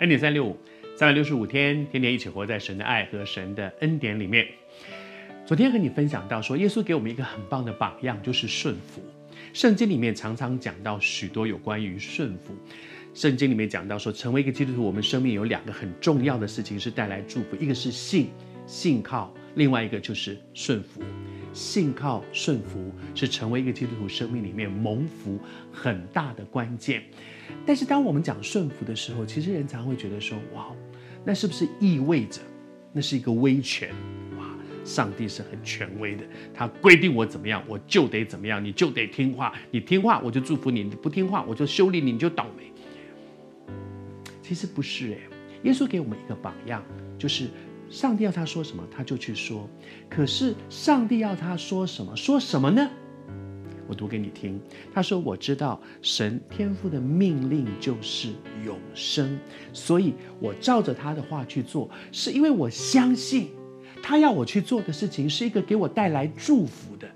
恩典三六五，三百六十五天，天天一起活在神的爱和神的恩典里面。昨天和你分享到说，耶稣给我们一个很棒的榜样，就是顺服。圣经里面常常讲到许多有关于顺服。圣经里面讲到说，成为一个基督徒，我们生命有两个很重要的事情是带来祝福，一个是信，信靠；另外一个就是顺服。信靠顺服是成为一个基督徒生命里面蒙福很大的关键。但是当我们讲顺服的时候，其实人常会觉得说：“哇，那是不是意味着那是一个威权？哇，上帝是很权威的，他规定我怎么样，我就得怎么样，你就得听话，你听话我就祝福你，你不听话我就修理你，你就倒霉。”其实不是诶，耶稣给我们一个榜样，就是。上帝要他说什么，他就去说。可是上帝要他说什么，说什么呢？我读给你听。他说：“我知道神天父的命令就是永生，所以我照着他的话去做，是因为我相信他要我去做的事情是一个给我带来祝福的，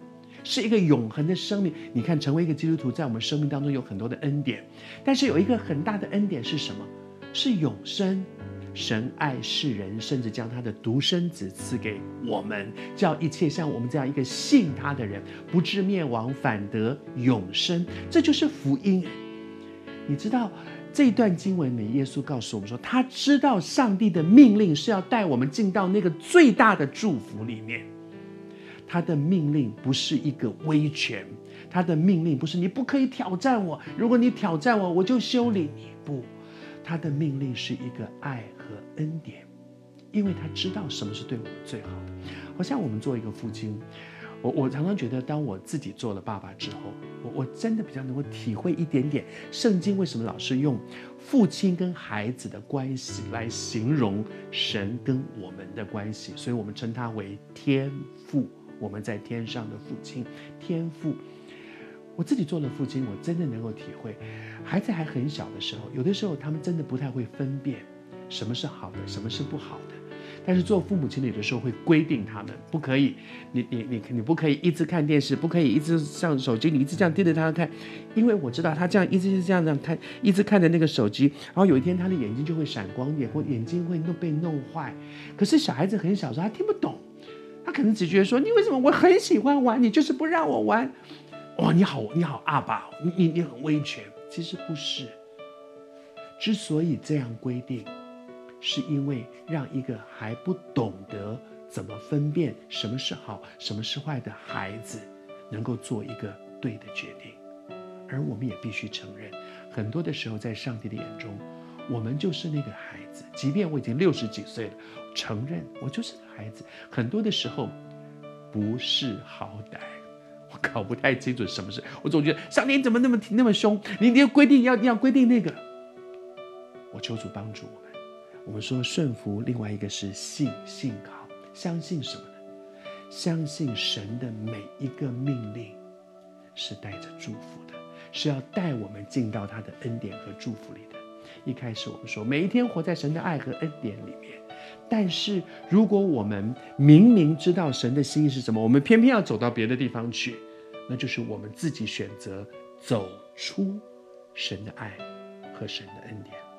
是一个永恒的生命。你看，成为一个基督徒，在我们生命当中有很多的恩典，但是有一个很大的恩典是什么？是永生。”神爱世人，甚至将他的独生子赐给我们，叫一切像我们这样一个信他的人，不至灭亡，反得永生。这就是福音。你知道这一段经文里，耶稣告诉我们说，他知道上帝的命令是要带我们进到那个最大的祝福里面。他的命令不是一个威权，他的命令不是你不可以挑战我，如果你挑战我，我就修理你。不，他的命令是一个爱和。恩典，因为他知道什么是对我们最好的。好像我们做一个父亲，我我常常觉得，当我自己做了爸爸之后，我我真的比较能够体会一点点圣经为什么老是用父亲跟孩子的关系来形容神跟我们的关系，所以我们称他为天父，我们在天上的父亲，天父。我自己做了父亲，我真的能够体会，孩子还很小的时候，有的时候他们真的不太会分辨。什么是好的，什么是不好的？但是做父母亲的有的时候会规定他们不可以，你你你你不可以一直看电视，不可以一直上手机，你一直这样盯着他看，因为我知道他这样一直是这样这样看，一直看着那个手机，然后有一天他的眼睛就会闪光点，或眼睛会弄被弄坏。可是小孩子很小时候他听不懂，他可能只觉得说，你为什么我很喜欢玩，你就是不让我玩？哇，你好你好阿爸，你你你很威权，其实不是。之所以这样规定。是因为让一个还不懂得怎么分辨什么是好、什么是坏的孩子，能够做一个对的决定。而我们也必须承认，很多的时候，在上帝的眼中，我们就是那个孩子。即便我已经六十几岁了，承认我就是个孩子。很多的时候，不识好歹，我搞不太清楚什么事。我总觉得上帝怎么那么那么凶？你你要规定要要规定那个，我求主帮助我们。我们说顺服，另外一个是信，信靠，相信什么呢？相信神的每一个命令是带着祝福的，是要带我们进到他的恩典和祝福里的。一开始我们说，每一天活在神的爱和恩典里面，但是如果我们明明知道神的心意是什么，我们偏偏要走到别的地方去，那就是我们自己选择走出神的爱和神的恩典。